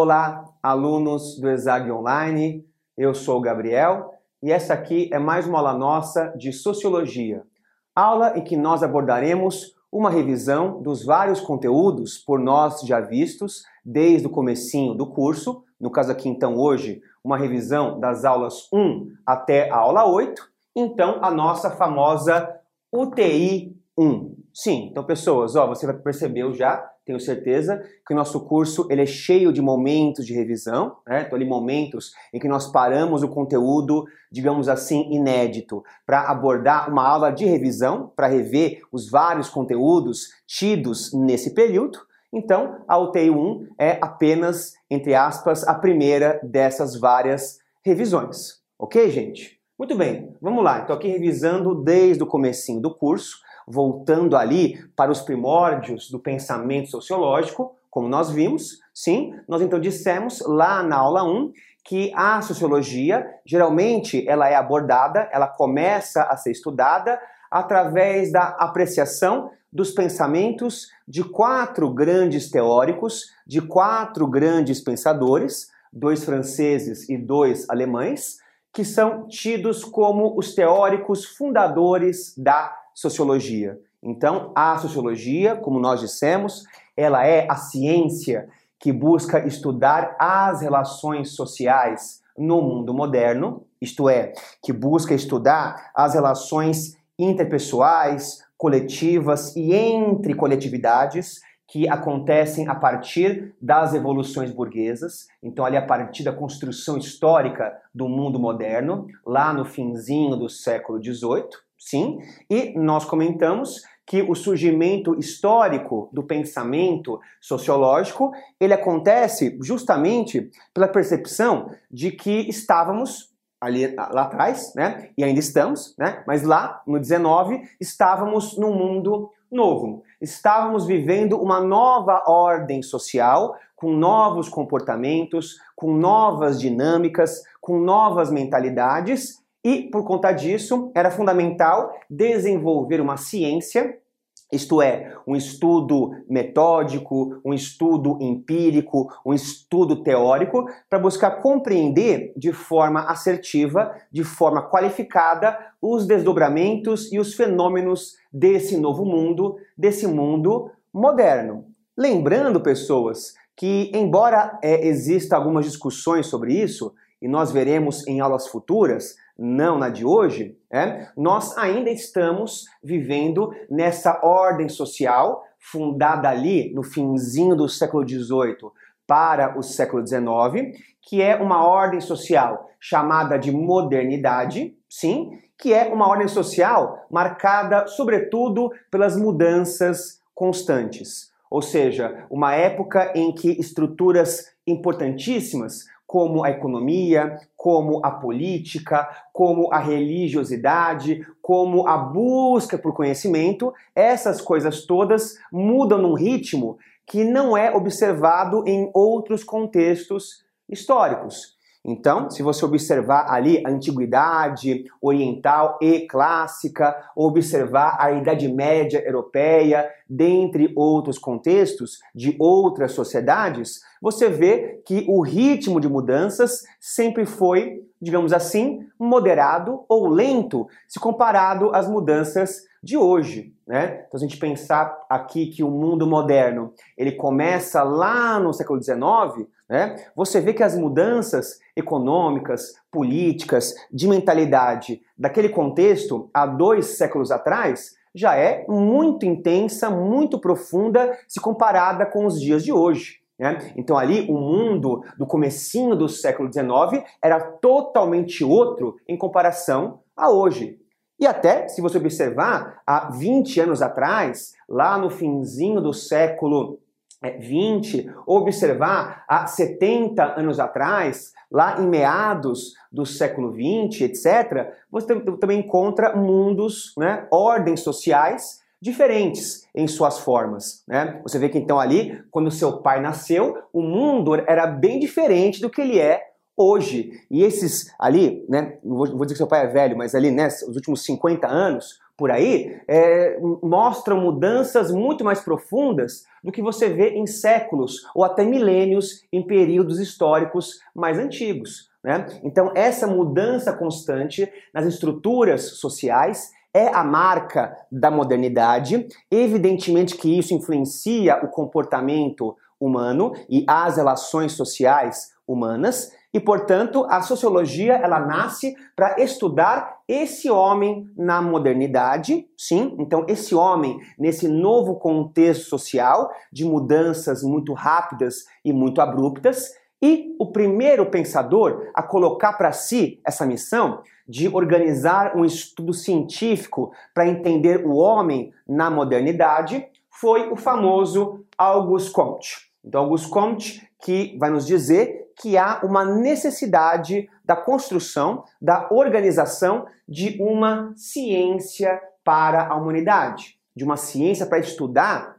Olá, alunos do ESAG Online, eu sou o Gabriel e essa aqui é mais uma aula nossa de Sociologia. Aula em que nós abordaremos uma revisão dos vários conteúdos por nós já vistos desde o comecinho do curso, no caso aqui então hoje, uma revisão das aulas 1 até a aula 8, então a nossa famosa UTI 1. Sim, então pessoas, ó, você percebeu já tenho certeza que o nosso curso ele é cheio de momentos de revisão, né? Então, ali momentos em que nós paramos o conteúdo, digamos assim, inédito, para abordar uma aula de revisão, para rever os vários conteúdos tidos nesse período. Então, a UTI 1 é apenas, entre aspas, a primeira dessas várias revisões. Ok, gente? Muito bem, vamos lá. Estou aqui revisando desde o comecinho do curso voltando ali para os primórdios do pensamento sociológico, como nós vimos, sim, nós então dissemos lá na aula 1 que a sociologia, geralmente, ela é abordada, ela começa a ser estudada através da apreciação dos pensamentos de quatro grandes teóricos, de quatro grandes pensadores, dois franceses e dois alemães, que são tidos como os teóricos fundadores da sociologia. Então, a sociologia, como nós dissemos, ela é a ciência que busca estudar as relações sociais no mundo moderno, isto é, que busca estudar as relações interpessoais, coletivas e entre coletividades que acontecem a partir das evoluções burguesas, então ali a partir da construção histórica do mundo moderno, lá no finzinho do século XVIII, sim, e nós comentamos que o surgimento histórico do pensamento sociológico, ele acontece justamente pela percepção de que estávamos ali lá atrás, né? E ainda estamos, né? Mas lá no 19 estávamos num mundo novo. Estávamos vivendo uma nova ordem social, com novos comportamentos, com novas dinâmicas, com novas mentalidades e, por conta disso, era fundamental desenvolver uma ciência, isto é, um estudo metódico, um estudo empírico, um estudo teórico, para buscar compreender de forma assertiva, de forma qualificada, os desdobramentos e os fenômenos desse novo mundo, desse mundo moderno. Lembrando, pessoas, que embora é, exista algumas discussões sobre isso, e nós veremos em aulas futuras, não na de hoje, é, nós ainda estamos vivendo nessa ordem social fundada ali no finzinho do século XVIII para o século XIX, que é uma ordem social chamada de modernidade, sim, que é uma ordem social marcada sobretudo pelas mudanças constantes. Ou seja, uma época em que estruturas importantíssimas como a economia, como a política, como a religiosidade, como a busca por conhecimento, essas coisas todas mudam num ritmo que não é observado em outros contextos históricos. Então, se você observar ali a antiguidade oriental e clássica, observar a Idade Média europeia, dentre outros contextos de outras sociedades, você vê que o ritmo de mudanças sempre foi, digamos assim, moderado ou lento se comparado às mudanças de hoje. Né? Então, se a gente pensar aqui que o mundo moderno ele começa lá no século XIX, né? você vê que as mudanças econômicas, políticas, de mentalidade daquele contexto há dois séculos atrás já é muito intensa, muito profunda se comparada com os dias de hoje. Né? Então ali o mundo do comecinho do século XIX era totalmente outro em comparação a hoje. E até, se você observar, há 20 anos atrás, lá no finzinho do século 20, é, observar há 70 anos atrás, lá em meados do século 20, etc., você também encontra mundos, né, ordens sociais diferentes em suas formas. Né? Você vê que então ali, quando seu pai nasceu, o mundo era bem diferente do que ele é hoje. E esses ali, né, não vou, dizer que seu pai é velho, mas ali, né, os últimos 50 anos, por aí é, mostram mudanças muito mais profundas do que você vê em séculos ou até milênios em períodos históricos mais antigos. Né? Então, essa mudança constante nas estruturas sociais é a marca da modernidade. Evidentemente que isso influencia o comportamento humano e as relações sociais humanas, e portanto a sociologia ela nasce para estudar esse homem na modernidade, sim, então esse homem nesse novo contexto social de mudanças muito rápidas e muito abruptas, e o primeiro pensador a colocar para si essa missão de organizar um estudo científico para entender o homem na modernidade foi o famoso Auguste Comte. Então, Auguste Comte que vai nos dizer que há uma necessidade da construção, da organização de uma ciência para a humanidade, de uma ciência para estudar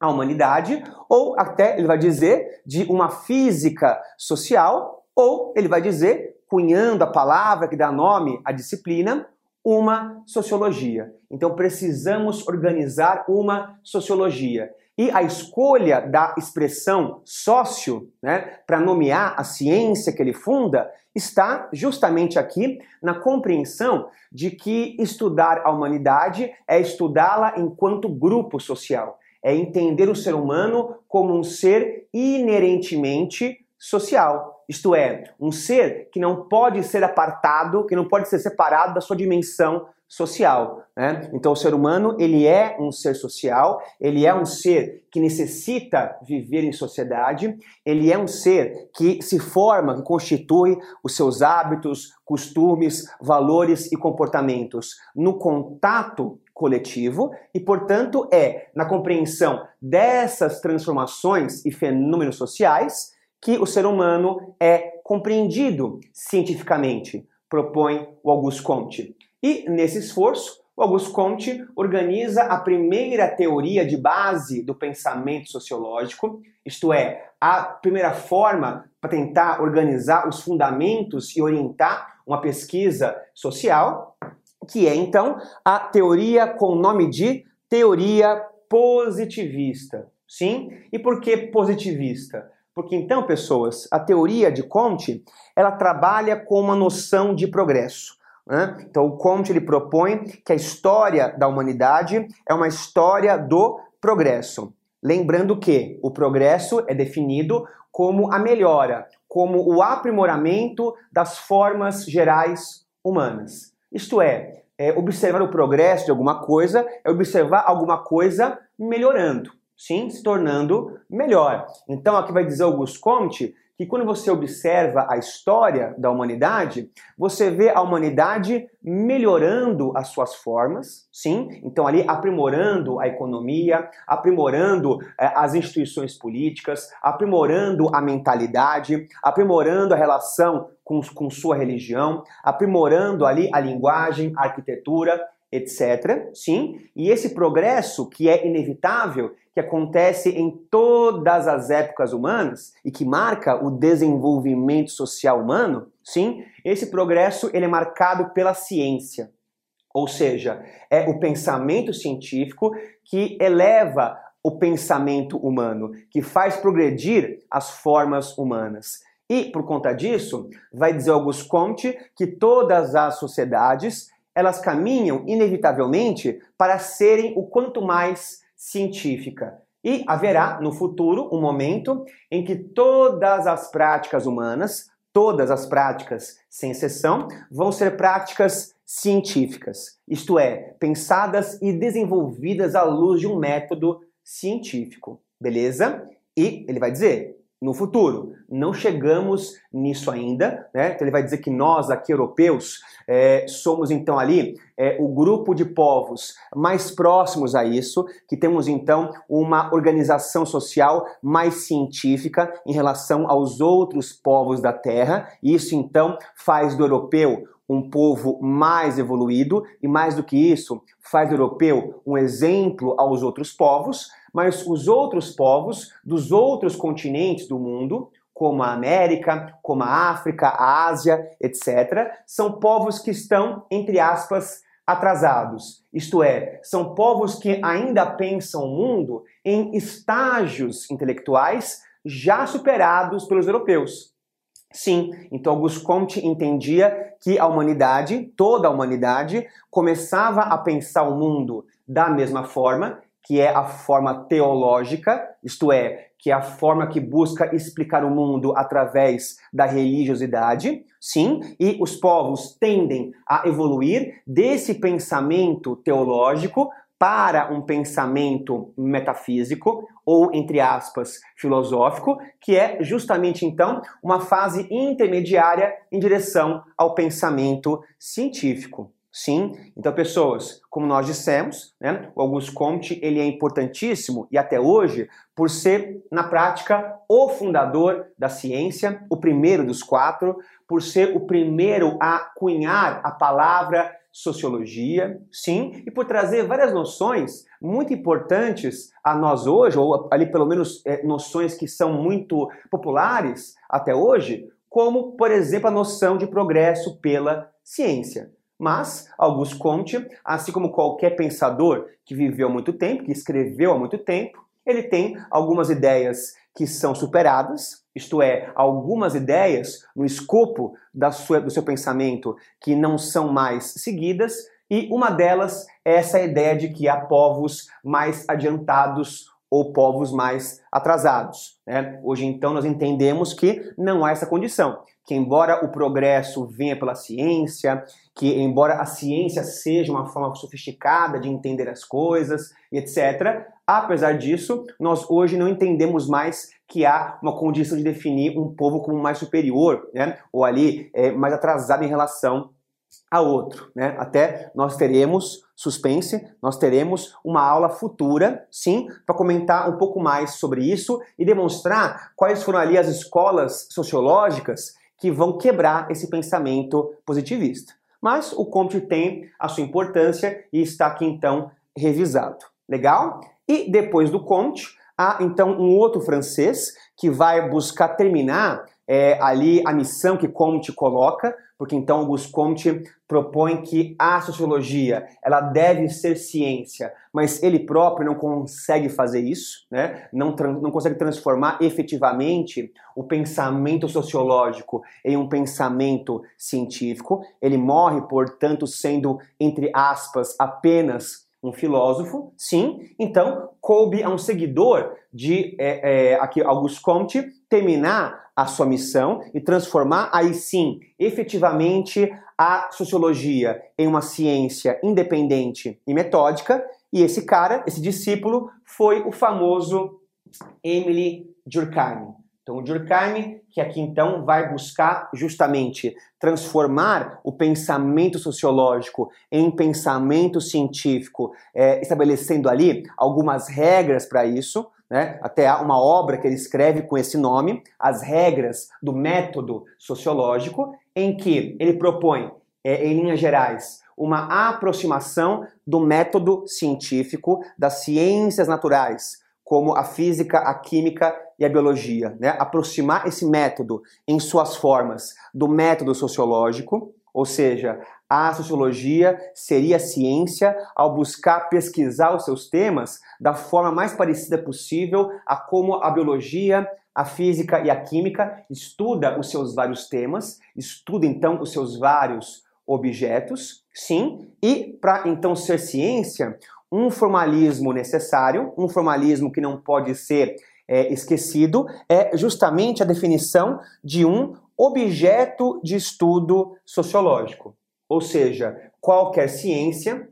a humanidade, ou até ele vai dizer de uma física social, ou ele vai dizer, cunhando a palavra que dá nome à disciplina, uma sociologia. Então precisamos organizar uma sociologia. E a escolha da expressão sócio, né, para nomear a ciência que ele funda, está justamente aqui na compreensão de que estudar a humanidade é estudá-la enquanto grupo social, é entender o ser humano como um ser inerentemente social. Isto é, um ser que não pode ser apartado, que não pode ser separado da sua dimensão social. Né? Então, o ser humano ele é um ser social, ele é um ser que necessita viver em sociedade, ele é um ser que se forma, que constitui os seus hábitos, costumes, valores e comportamentos no contato coletivo e, portanto, é na compreensão dessas transformações e fenômenos sociais que o ser humano é compreendido cientificamente, propõe o Auguste Comte. E nesse esforço, o Auguste Comte organiza a primeira teoria de base do pensamento sociológico, isto é, a primeira forma para tentar organizar os fundamentos e orientar uma pesquisa social, que é então a teoria com o nome de teoria positivista. Sim? E por que positivista? Porque então, pessoas, a teoria de Comte, ela trabalha com uma noção de progresso. Né? Então, o Comte ele propõe que a história da humanidade é uma história do progresso. Lembrando que o progresso é definido como a melhora, como o aprimoramento das formas gerais humanas. Isto é, é observar o progresso de alguma coisa é observar alguma coisa melhorando, sim, se tornando melhor. Então, aqui vai dizer Auguste Comte que quando você observa a história da humanidade, você vê a humanidade melhorando as suas formas, sim, então ali aprimorando a economia, aprimorando eh, as instituições políticas, aprimorando a mentalidade, aprimorando a relação com, com sua religião, aprimorando ali a linguagem, a arquitetura, etc. Sim, e esse progresso que é inevitável, que acontece em todas as épocas humanas e que marca o desenvolvimento social humano, sim, esse progresso ele é marcado pela ciência. Ou seja, é o pensamento científico que eleva o pensamento humano, que faz progredir as formas humanas. E por conta disso, vai dizer Auguste Comte que todas as sociedades elas caminham inevitavelmente para serem o quanto mais científica. E haverá no futuro um momento em que todas as práticas humanas, todas as práticas, sem exceção, vão ser práticas científicas, isto é, pensadas e desenvolvidas à luz de um método científico. Beleza? E ele vai dizer: no futuro. Não chegamos nisso ainda, né? Então ele vai dizer que nós, aqui europeus, é, somos então ali é, o grupo de povos mais próximos a isso, que temos então uma organização social mais científica em relação aos outros povos da Terra. Isso então faz do europeu um povo mais evoluído e mais do que isso, faz do europeu um exemplo aos outros povos mas os outros povos dos outros continentes do mundo, como a América, como a África, a Ásia, etc., são povos que estão, entre aspas, atrasados, isto é, são povos que ainda pensam o mundo em estágios intelectuais já superados pelos europeus. Sim, então Auguste Comte entendia que a humanidade, toda a humanidade, começava a pensar o mundo da mesma forma, que é a forma teológica, isto é, que é a forma que busca explicar o mundo através da religiosidade, sim, e os povos tendem a evoluir desse pensamento teológico para um pensamento metafísico ou entre aspas filosófico, que é justamente então uma fase intermediária em direção ao pensamento científico. Sim, então pessoas, como nós dissemos, né, o Auguste Comte ele é importantíssimo e até hoje por ser na prática o fundador da ciência, o primeiro dos quatro, por ser o primeiro a cunhar a palavra sociologia, sim, e por trazer várias noções muito importantes a nós hoje, ou ali pelo menos é, noções que são muito populares até hoje, como, por exemplo, a noção de progresso pela ciência. Mas Auguste Comte, assim como qualquer pensador que viveu há muito tempo, que escreveu há muito tempo, ele tem algumas ideias que são superadas, isto é, algumas ideias no escopo sua, do seu pensamento que não são mais seguidas, e uma delas é essa ideia de que há povos mais adiantados ou povos mais atrasados. Né? Hoje, então, nós entendemos que não há essa condição que embora o progresso venha pela ciência, que embora a ciência seja uma forma sofisticada de entender as coisas, etc., apesar disso, nós hoje não entendemos mais que há uma condição de definir um povo como mais superior, né? ou ali é, mais atrasado em relação a outro, né? Até nós teremos suspense, nós teremos uma aula futura, sim, para comentar um pouco mais sobre isso e demonstrar quais foram ali as escolas sociológicas que vão quebrar esse pensamento positivista. Mas o Comte tem a sua importância e está aqui então revisado. Legal? E depois do Comte, há então um outro francês que vai buscar terminar é, ali a missão que Comte coloca, porque então Auguste Comte propõe que a sociologia ela deve ser ciência, mas ele próprio não consegue fazer isso, né? não, não consegue transformar efetivamente o pensamento sociológico em um pensamento científico. Ele morre, portanto, sendo, entre aspas, apenas um filósofo, sim. Então, coube a um seguidor de é, é, aqui Auguste Comte terminar a sua missão e transformar aí sim, efetivamente, a sociologia em uma ciência independente e metódica. E esse cara, esse discípulo, foi o famoso Emily Durkheim. Então, o Durkheim, que aqui então vai buscar justamente transformar o pensamento sociológico em pensamento científico, é, estabelecendo ali algumas regras para isso, né? Até há uma obra que ele escreve com esse nome, As Regras do Método Sociológico, em que ele propõe, é, em linhas gerais, uma aproximação do método científico das ciências naturais, como a física, a química e a biologia. Né? Aproximar esse método em suas formas do método sociológico, ou seja, a sociologia seria a ciência ao buscar pesquisar os seus temas da forma mais parecida possível a como a biologia, a física e a química estuda os seus vários temas, estuda então os seus vários objetos, sim, e para então ser ciência, um formalismo necessário, um formalismo que não pode ser é, esquecido, é justamente a definição de um objeto de estudo sociológico. Ou seja, qualquer ciência,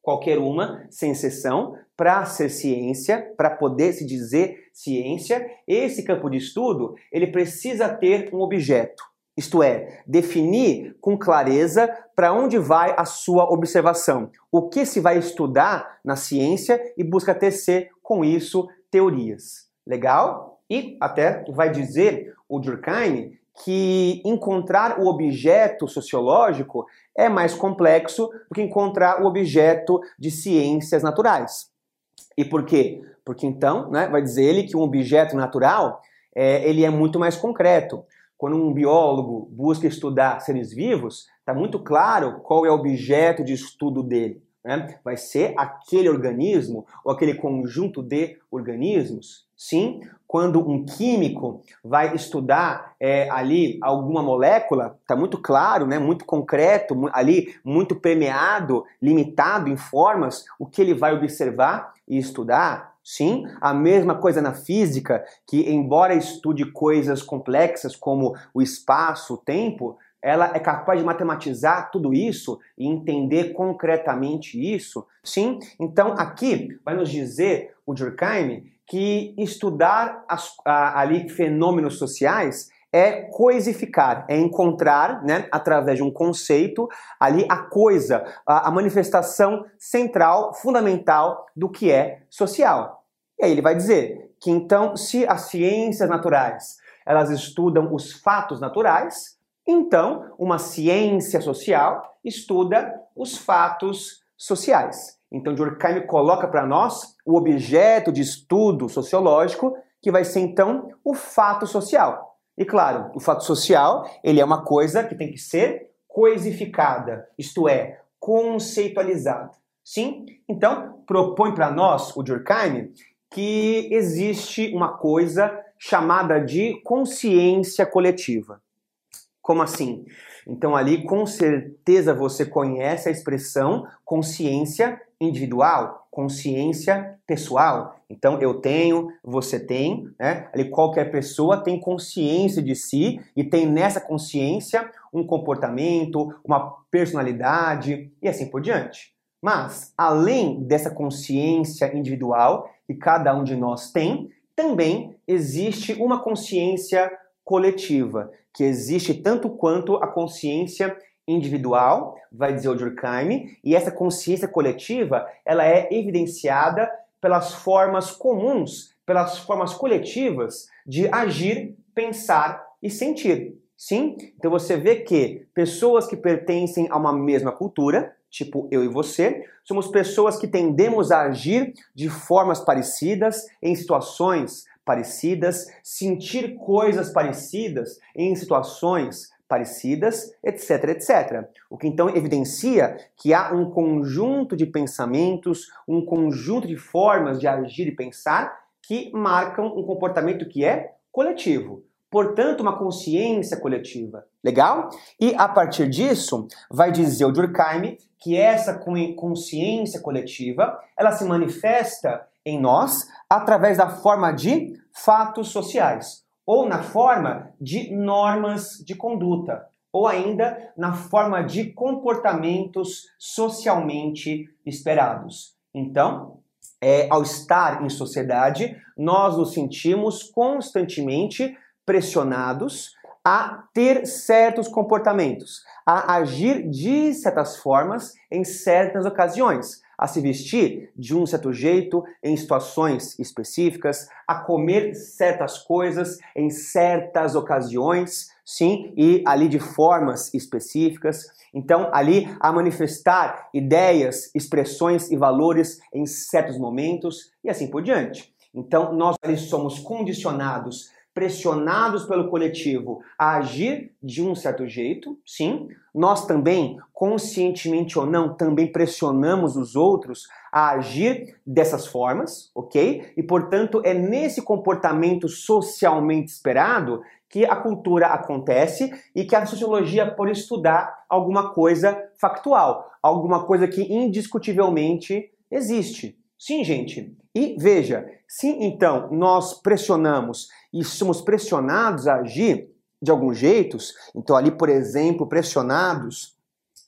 qualquer uma, sem exceção, para ser ciência, para poder se dizer ciência, esse campo de estudo, ele precisa ter um objeto. Isto é, definir com clareza para onde vai a sua observação, o que se vai estudar na ciência e busca tecer com isso teorias. Legal? E até vai dizer o Durkheim que encontrar o objeto sociológico é mais complexo do que encontrar o objeto de ciências naturais. E por quê? Porque então, né, vai dizer ele que um objeto natural é, ele é muito mais concreto. Quando um biólogo busca estudar seres vivos, está muito claro qual é o objeto de estudo dele. Né? Vai ser aquele organismo ou aquele conjunto de organismos? Sim, quando um químico vai estudar é, ali alguma molécula, está muito claro, né, muito concreto, ali muito permeado, limitado em formas, o que ele vai observar e estudar. Sim, a mesma coisa na física, que embora estude coisas complexas como o espaço, o tempo, ela é capaz de matematizar tudo isso e entender concretamente isso? Sim. Então aqui vai nos dizer o Durkheim que estudar as, a, ali fenômenos sociais é coisificar, é encontrar, né, através de um conceito, ali a coisa, a, a manifestação central, fundamental do que é social. E aí ele vai dizer que então, se as ciências naturais elas estudam os fatos naturais, então, uma ciência social estuda os fatos sociais. Então, Durkheim coloca para nós o objeto de estudo sociológico, que vai ser então o fato social. E claro, o fato social, ele é uma coisa que tem que ser coisificada, isto é, conceitualizada. Sim? Então, propõe para nós o Durkheim que existe uma coisa chamada de consciência coletiva. Como assim? Então, ali com certeza você conhece a expressão consciência individual, consciência pessoal. Então, eu tenho, você tem, né? Ali qualquer pessoa tem consciência de si e tem nessa consciência um comportamento, uma personalidade e assim por diante. Mas, além dessa consciência individual que cada um de nós tem, também existe uma consciência coletiva, que existe tanto quanto a consciência individual, vai dizer o Durkheim, e essa consciência coletiva, ela é evidenciada pelas formas comuns, pelas formas coletivas de agir, pensar e sentir. Sim? Então você vê que pessoas que pertencem a uma mesma cultura, tipo eu e você, somos pessoas que tendemos a agir de formas parecidas em situações parecidas, sentir coisas parecidas em situações parecidas, etc, etc. O que então evidencia que há um conjunto de pensamentos, um conjunto de formas de agir e pensar que marcam um comportamento que é coletivo. Portanto, uma consciência coletiva. Legal? E a partir disso, vai dizer o Durkheim que essa consciência coletiva, ela se manifesta em nós através da forma de fatos sociais, ou na forma de normas de conduta, ou ainda na forma de comportamentos socialmente esperados. Então, é, ao estar em sociedade, nós nos sentimos constantemente pressionados a ter certos comportamentos, a agir de certas formas em certas ocasiões, a se vestir de um certo jeito em situações específicas, a comer certas coisas em certas ocasiões, sim, e ali de formas específicas. Então, ali a manifestar ideias, expressões e valores em certos momentos e assim por diante. Então, nós ali somos condicionados pressionados pelo coletivo a agir de um certo jeito, sim. Nós também, conscientemente ou não, também pressionamos os outros a agir dessas formas, ok? E portanto é nesse comportamento socialmente esperado que a cultura acontece e que a sociologia pode estudar alguma coisa factual, alguma coisa que indiscutivelmente existe. Sim, gente. E veja, se então nós pressionamos e somos pressionados a agir de alguns jeitos, então ali, por exemplo, pressionados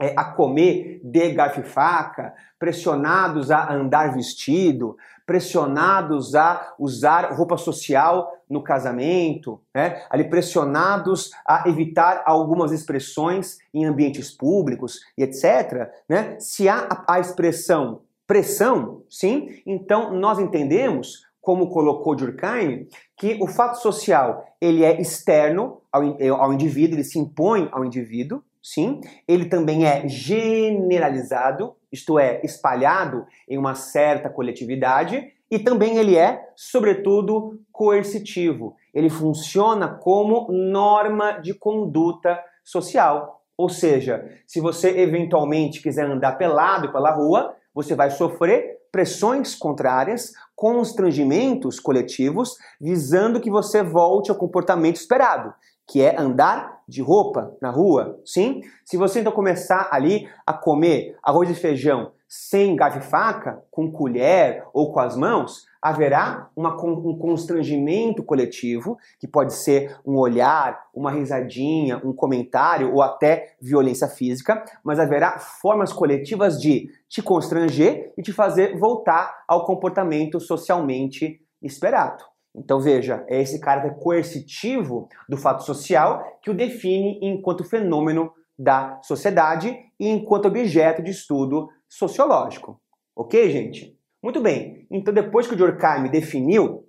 é, a comer de garfo e faca, pressionados a andar vestido, pressionados a usar roupa social no casamento, né? ali pressionados a evitar algumas expressões em ambientes públicos e etc. Né? Se há a, expressão pressão, sim, então nós entendemos, como colocou Durkheim, que o fato social ele é externo ao, ao indivíduo, ele se impõe ao indivíduo, sim, ele também é generalizado, isto é, espalhado em uma certa coletividade, e também ele é, sobretudo, coercitivo. ele funciona como norma de conduta social. Ou seja, se você eventualmente quiser andar pelado pela rua, você vai sofrer pressões contrárias, constrangimentos coletivos, visando que você volte ao comportamento esperado, que é andar de roupa na rua. Sim? Se você então começar ali a comer arroz e feijão sem garfo e faca, com colher ou com as mãos, haverá uma, um constrangimento coletivo, que pode ser um olhar, uma risadinha, um comentário ou até violência física, mas haverá formas coletivas de te constranger e te fazer voltar ao comportamento socialmente esperado. Então veja, é esse caráter coercitivo do fato social que o define enquanto fenômeno da sociedade e enquanto objeto de estudo sociológico. Ok, gente? Muito bem. Então, depois que o Durkheim definiu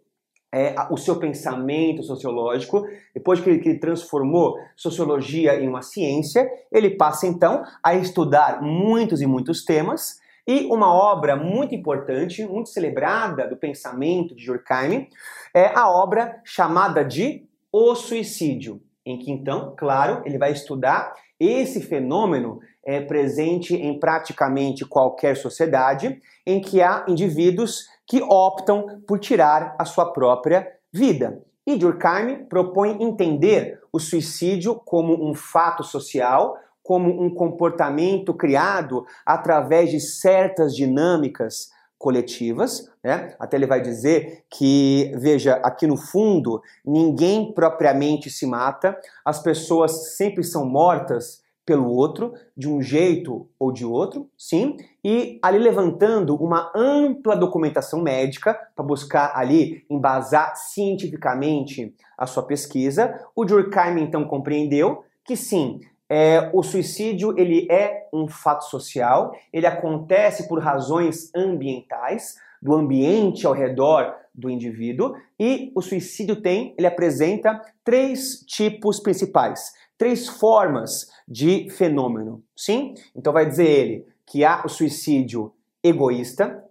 é, o seu pensamento sociológico, depois que ele, que ele, transformou sociologia em uma ciência, ele passa então a estudar muitos e muitos temas. E uma obra muito importante, muito celebrada do pensamento de Durkheim, é a obra chamada de O Suicídio, em que então, claro, ele vai estudar esse fenômeno é presente em praticamente qualquer sociedade em que há indivíduos que optam por tirar a sua própria vida. E Durkheim propõe entender o suicídio como um fato social, como um comportamento criado através de certas dinâmicas coletivas, né? Até ele vai dizer que, veja, aqui no fundo, ninguém propriamente se mata, as pessoas sempre são mortas pelo outro, de um jeito ou de outro, sim, e ali levantando uma ampla documentação médica para buscar ali embasar cientificamente a sua pesquisa, o Durkheim então compreendeu que sim, é, o suicídio ele é um fato social, ele acontece por razões ambientais, do ambiente ao redor do indivíduo, e o suicídio tem, ele apresenta três tipos principais, três formas de fenômeno. Sim? Então vai dizer ele que há o suicídio egoísta,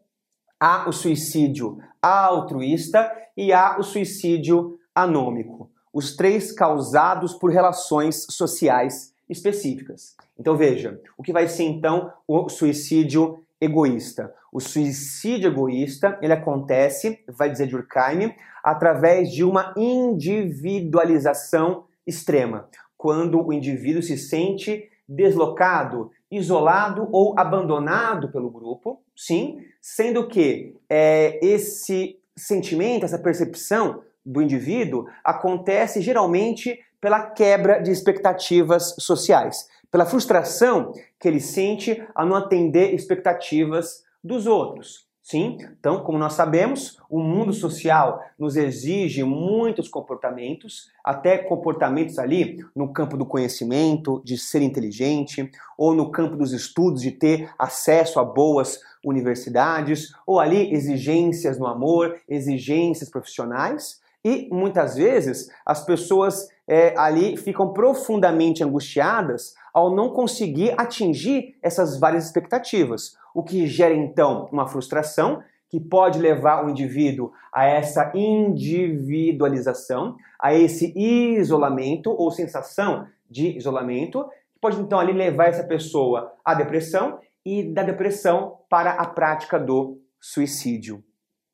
há o suicídio altruísta e há o suicídio anômico. Os três causados por relações sociais específicas. Então veja, o que vai ser então o suicídio egoísta? O suicídio egoísta, ele acontece, vai dizer Durkheim, através de uma individualização extrema, quando o indivíduo se sente deslocado, isolado ou abandonado pelo grupo, sim, sendo que é, esse sentimento, essa percepção do indivíduo acontece geralmente pela quebra de expectativas sociais, pela frustração que ele sente ao não atender expectativas dos outros. Sim, então, como nós sabemos, o mundo social nos exige muitos comportamentos, até comportamentos ali no campo do conhecimento, de ser inteligente, ou no campo dos estudos, de ter acesso a boas universidades, ou ali exigências no amor, exigências profissionais. E muitas vezes as pessoas é, ali ficam profundamente angustiadas ao não conseguir atingir essas várias expectativas, o que gera então uma frustração que pode levar o indivíduo a essa individualização, a esse isolamento ou sensação de isolamento, que pode então ali levar essa pessoa à depressão e da depressão para a prática do suicídio.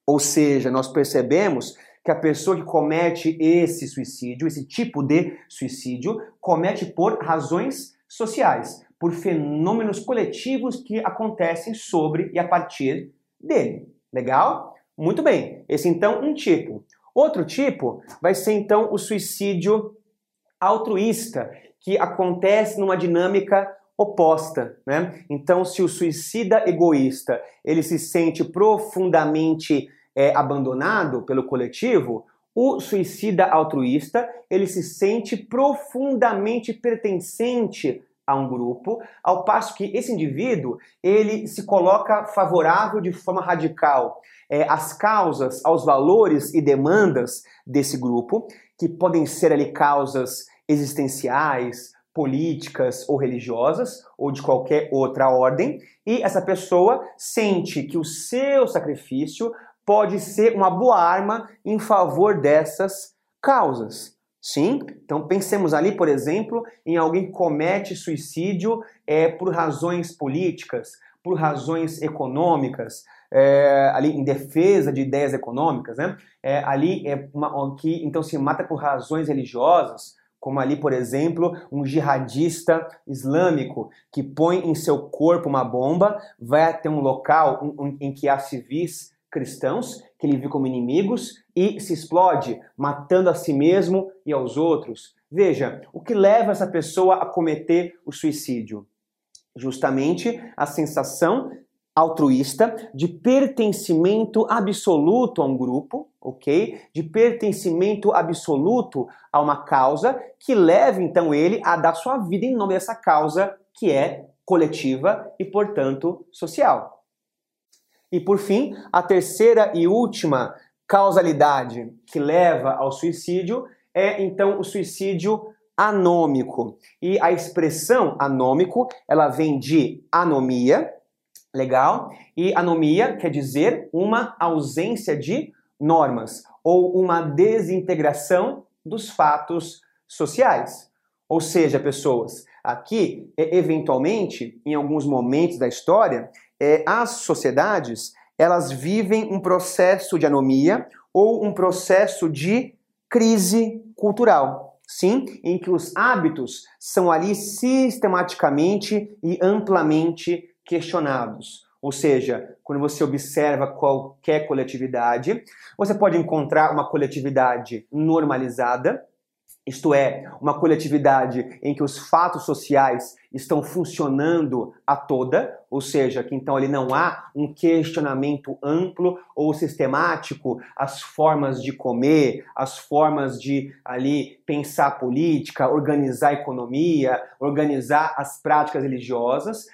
Ou seja, nós percebemos que a pessoa que comete esse suicídio, esse tipo de suicídio, comete por razões sociais, por fenômenos coletivos que acontecem sobre e a partir dele. Legal? Muito bem. Esse então um tipo. Outro tipo vai ser então o suicídio altruísta, que acontece numa dinâmica oposta, né? Então, se o suicida egoísta ele se sente profundamente é abandonado pelo coletivo, o suicida altruísta ele se sente profundamente pertencente a um grupo, ao passo que esse indivíduo ele se coloca favorável de forma radical é, às causas, aos valores e demandas desse grupo, que podem ser ali causas existenciais, políticas ou religiosas, ou de qualquer outra ordem, e essa pessoa sente que o seu sacrifício pode ser uma boa arma em favor dessas causas. Sim, então pensemos ali, por exemplo, em alguém que comete suicídio é, por razões políticas, por razões econômicas, é, ali em defesa de ideias econômicas, né? É, ali é uma, que então se mata por razões religiosas, como ali, por exemplo, um jihadista islâmico que põe em seu corpo uma bomba, vai até um local em que há civis cristãos que ele viu como inimigos e se explode, matando a si mesmo e aos outros. Veja, o que leva essa pessoa a cometer o suicídio? Justamente a sensação altruísta de pertencimento absoluto a um grupo, ok? De pertencimento absoluto a uma causa que leva então ele a dar sua vida em nome dessa causa que é coletiva e, portanto, social. E por fim, a terceira e última causalidade que leva ao suicídio é então o suicídio anômico. E a expressão anômico, ela vem de anomia, legal? E anomia quer dizer uma ausência de normas ou uma desintegração dos fatos sociais. Ou seja, pessoas, aqui, eventualmente, em alguns momentos da história, é, as sociedades elas vivem um processo de anomia ou um processo de crise cultural. Sim, em que os hábitos são ali sistematicamente e amplamente questionados. Ou seja, quando você observa qualquer coletividade, você pode encontrar uma coletividade normalizada, isto é, uma coletividade em que os fatos sociais estão funcionando a toda, ou seja, que então ali não há um questionamento amplo ou sistemático às formas de comer, às formas de ali pensar política, organizar a economia, organizar as práticas religiosas,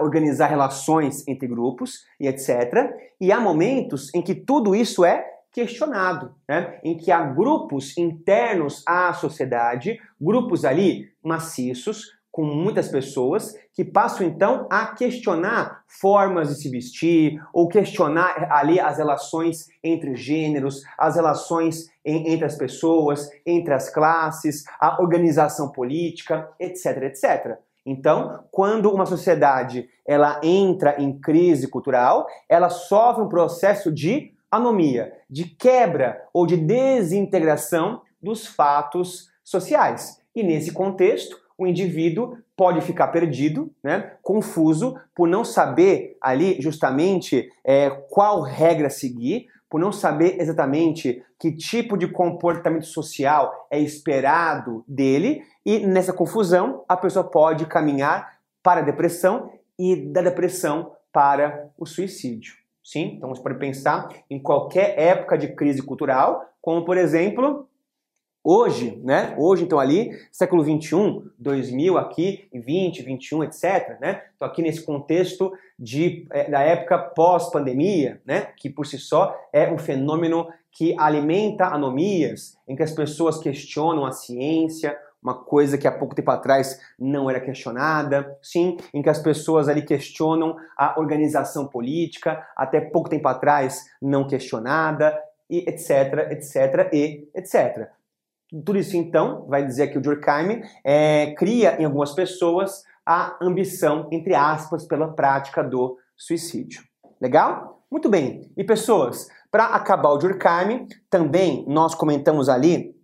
organizar relações entre grupos e etc. E há momentos em que tudo isso é questionado, né? em que há grupos internos à sociedade, grupos ali maciços, com muitas pessoas, que passam então a questionar formas de se vestir, ou questionar ali as relações entre gêneros, as relações em, entre as pessoas, entre as classes, a organização política, etc, etc. Então, quando uma sociedade ela entra em crise cultural, ela sofre um processo de anomia, de quebra ou de desintegração dos fatos sociais. E nesse contexto, o indivíduo pode ficar perdido, né, confuso, por não saber ali justamente é, qual regra seguir, por não saber exatamente que tipo de comportamento social é esperado dele, e nessa confusão a pessoa pode caminhar para a depressão e da depressão para o suicídio. Sim, então você pode pensar em qualquer época de crise cultural, como por exemplo hoje, né? Hoje, então, ali, século 21, 2000 aqui, 20, 21, etc, né? Então, aqui nesse contexto de, é, da época pós-pandemia, né? Que por si só é um fenômeno que alimenta anomias, em que as pessoas questionam a ciência, uma coisa que há pouco tempo atrás não era questionada, sim, em que as pessoas ali questionam a organização política, até pouco tempo atrás não questionada, e etc, etc, e etc. Tudo isso, então, vai dizer que o Durkheim é, cria em algumas pessoas a ambição, entre aspas, pela prática do suicídio. Legal? Muito bem. E pessoas, para acabar o Durkheim, também nós comentamos ali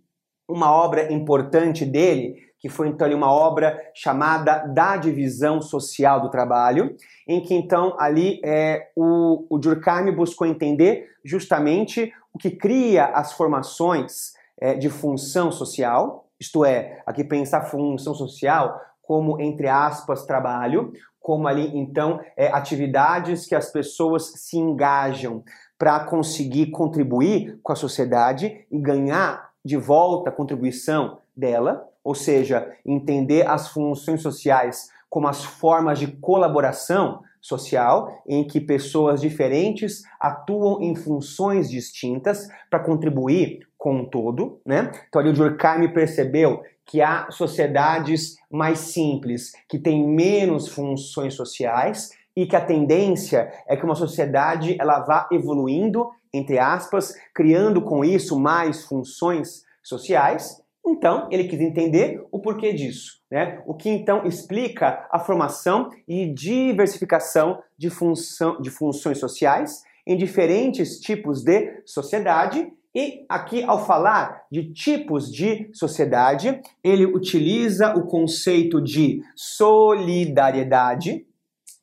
uma obra importante dele, que foi então uma obra chamada Da Divisão Social do Trabalho, em que então ali é, o, o Durkheim buscou entender justamente o que cria as formações é, de função social, isto é, aqui pensar função social como, entre aspas, trabalho, como ali, então, é, atividades que as pessoas se engajam para conseguir contribuir com a sociedade e ganhar de volta a contribuição dela, ou seja, entender as funções sociais como as formas de colaboração social em que pessoas diferentes atuam em funções distintas para contribuir com o todo, né? Então ali o Durkheim percebeu que há sociedades mais simples, que têm menos funções sociais e que a tendência é que uma sociedade ela vá evoluindo, entre aspas, criando com isso mais funções sociais. Então, ele quis entender o porquê disso, né? O que então explica a formação e diversificação de, função, de funções sociais em diferentes tipos de sociedade e aqui, ao falar de tipos de sociedade, ele utiliza o conceito de solidariedade,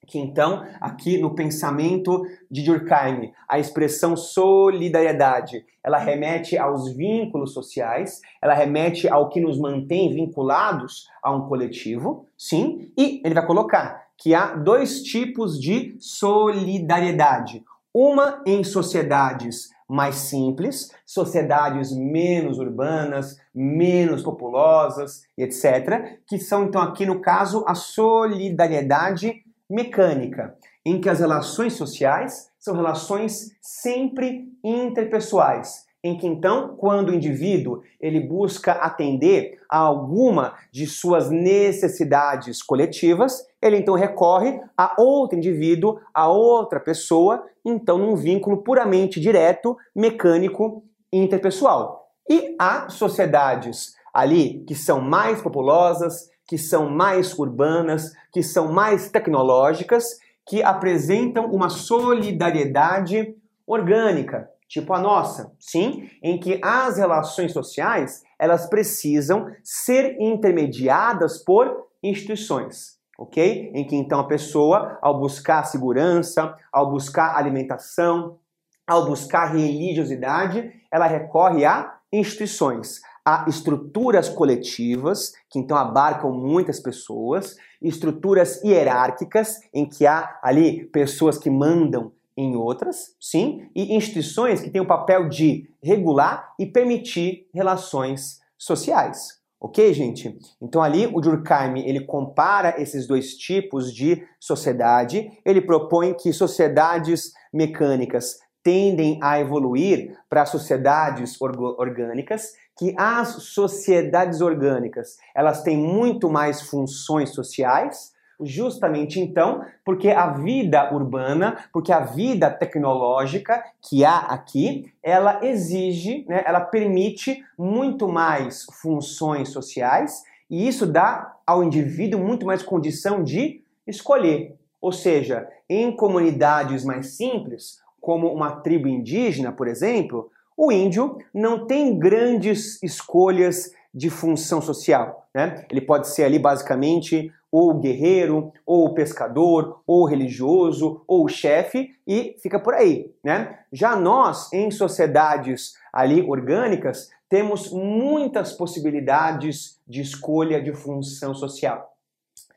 que então, aqui no pensamento de Durkheim, a expressão solidariedade, ela remete aos vínculos sociais, ela remete ao que nos mantém vinculados a um coletivo, sim, e ele vai colocar que há dois tipos de solidariedade. Uma em sociedades mais simples, sociedades menos urbanas, menos populosas, etc., que são então aqui no caso a solidariedade mecânica, em que as relações sociais são relações sempre interpessoais, em que então, quando o indivíduo ele busca atender a alguma de suas necessidades coletivas, ele então recorre a outro indivíduo, a outra pessoa, então num vínculo puramente direto, mecânico, interpessoal. E há sociedades ali que são mais populosas, que são mais urbanas, que são mais tecnológicas, que apresentam uma solidariedade orgânica, tipo a nossa, sim, em que as relações sociais, elas precisam ser intermediadas por instituições, ok? Em que então a pessoa, ao buscar segurança, ao buscar alimentação, ao buscar religiosidade, ela recorre a instituições, a estruturas coletivas, que então abarcam muitas pessoas, estruturas hierárquicas, em que há ali pessoas que mandam em outras, sim, e instituições que têm o papel de regular e permitir relações sociais. Ok, gente? Então ali o Durkheim ele compara esses dois tipos de sociedade. Ele propõe que sociedades mecânicas tendem a evoluir para sociedades orgânicas, que as sociedades orgânicas elas têm muito mais funções sociais justamente então porque a vida urbana, porque a vida tecnológica que há aqui, ela exige, né, ela permite muito mais funções sociais e isso dá ao indivíduo muito mais condição de escolher. Ou seja, em comunidades mais simples, como uma tribo indígena, por exemplo, o índio não tem grandes escolhas de função social. Né? Ele pode ser ali basicamente ou o guerreiro, ou o pescador, ou o religioso, ou o chefe, e fica por aí, né? Já nós, em sociedades ali orgânicas, temos muitas possibilidades de escolha de função social.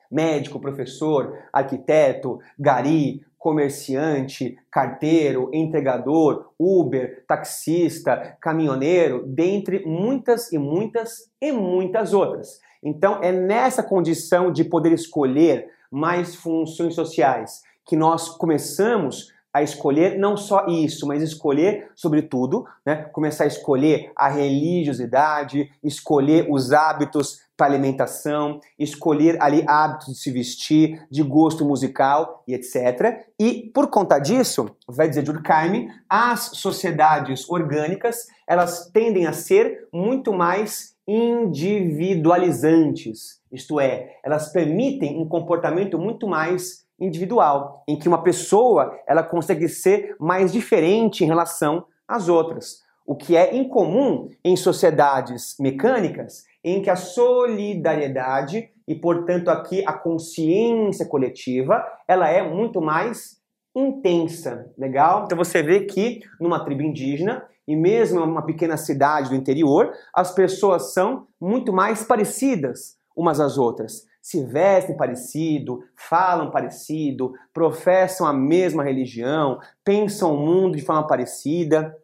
Médico, professor, arquiteto, gari, comerciante, carteiro, entregador, Uber, taxista, caminhoneiro, dentre muitas e muitas e muitas outras. Então, é nessa condição de poder escolher mais funções sociais que nós começamos a escolher não só isso, mas escolher, sobretudo, né, começar a escolher a religiosidade, escolher os hábitos para alimentação, escolher ali hábitos de se vestir, de gosto musical e etc. E por conta disso, vai dizer Durkheim, as sociedades orgânicas, elas tendem a ser muito mais individualizantes, isto é, elas permitem um comportamento muito mais individual, em que uma pessoa ela consegue ser mais diferente em relação às outras, o que é incomum em sociedades mecânicas em que a solidariedade e, portanto, aqui a consciência coletiva, ela é muito mais intensa, legal? Então você vê que numa tribo indígena e mesmo uma pequena cidade do interior, as pessoas são muito mais parecidas umas às outras. Se vestem parecido, falam parecido, professam a mesma religião, pensam o mundo de forma parecida.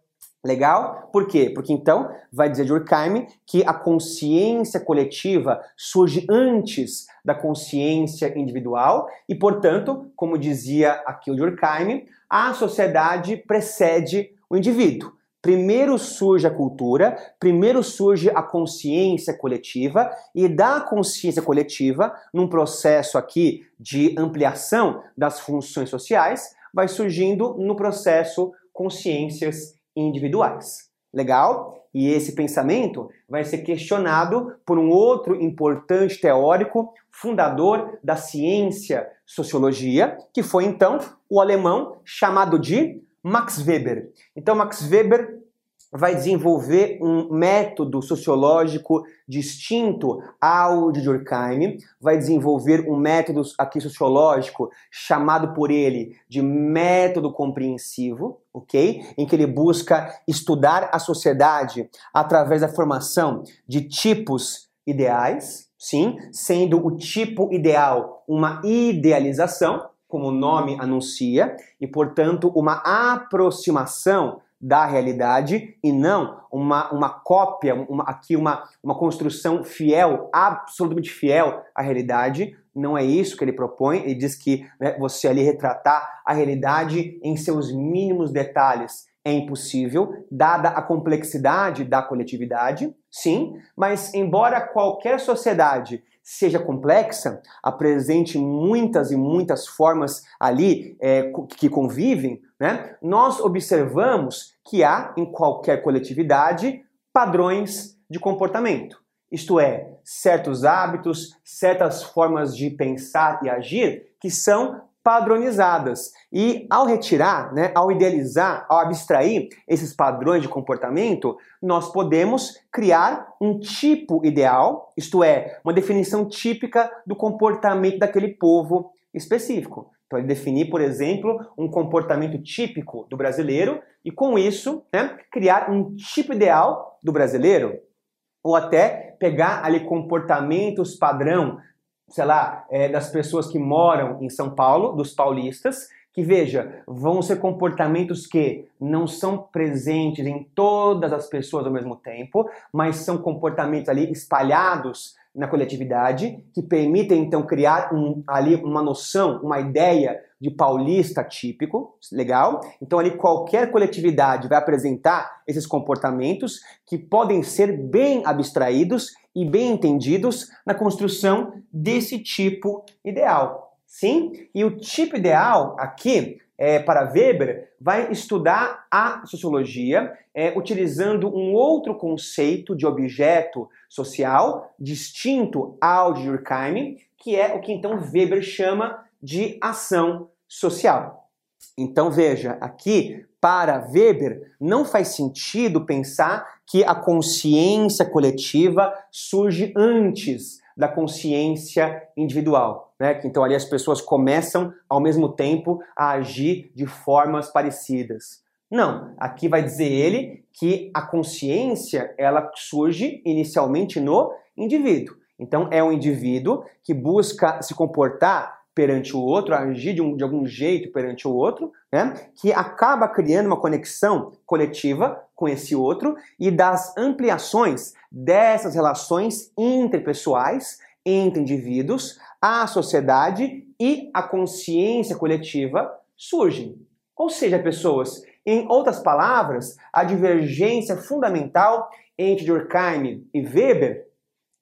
Legal? Por quê? Porque então vai dizer Durkheim que a consciência coletiva surge antes da consciência individual e, portanto, como dizia aqui o Durkheim, a sociedade precede o indivíduo. Primeiro surge a cultura, primeiro surge a consciência coletiva, e da consciência coletiva, num processo aqui de ampliação das funções sociais, vai surgindo no processo consciências individuais. Legal? E esse pensamento vai ser questionado por um outro importante teórico, fundador da ciência sociologia, que foi então o alemão chamado de Max Weber. Então, Max Weber vai desenvolver um método sociológico distinto ao de Durkheim, vai desenvolver um método aqui sociológico chamado por ele de método compreensivo, ok? Em que ele busca estudar a sociedade através da formação de tipos ideais, sim, sendo o tipo ideal uma idealização, como o nome anuncia, e portanto uma aproximação da realidade e não uma, uma cópia, uma, aqui uma, uma construção fiel, absolutamente fiel à realidade. Não é isso que ele propõe. Ele diz que né, você ali retratar a realidade em seus mínimos detalhes é impossível, dada a complexidade da coletividade, sim, mas embora qualquer sociedade seja complexa, apresente muitas e muitas formas ali é, que convivem, né? nós observamos que há em qualquer coletividade padrões de comportamento. Isto é, certos hábitos, certas formas de pensar e agir que são padronizadas. E ao retirar, né, ao idealizar, ao abstrair esses padrões de comportamento, nós podemos criar um tipo ideal, isto é, uma definição típica do comportamento daquele povo específico. Então, ele definir, por exemplo, um comportamento típico do brasileiro e, com isso, né, criar um tipo ideal do brasileiro. Ou até pegar ali comportamentos padrão sei lá, é, das pessoas que moram em São Paulo, dos paulistas, que veja, vão ser comportamentos que não são presentes em todas as pessoas ao mesmo tempo, mas são comportamentos ali espalhados na coletividade, que permitem então criar um, ali uma noção, uma ideia de paulista típico, legal? Então ali qualquer coletividade vai apresentar esses comportamentos que podem ser bem abstraídos e bem entendidos na construção desse tipo ideal. Sim? E o tipo ideal aqui é, para Weber, vai estudar a sociologia é, utilizando um outro conceito de objeto social distinto ao de Durkheim, que é o que então Weber chama de ação social. Então veja, aqui para Weber não faz sentido pensar que a consciência coletiva surge antes da consciência individual. Né? Então ali as pessoas começam ao mesmo tempo a agir de formas parecidas. Não, aqui vai dizer ele que a consciência ela surge inicialmente no indivíduo. Então é um indivíduo que busca se comportar perante o outro, agir de, um, de algum jeito perante o outro, né? que acaba criando uma conexão coletiva com esse outro e das ampliações dessas relações interpessoais entre indivíduos, a sociedade e a consciência coletiva surgem. Ou seja, pessoas, em outras palavras, a divergência fundamental entre Durkheim e Weber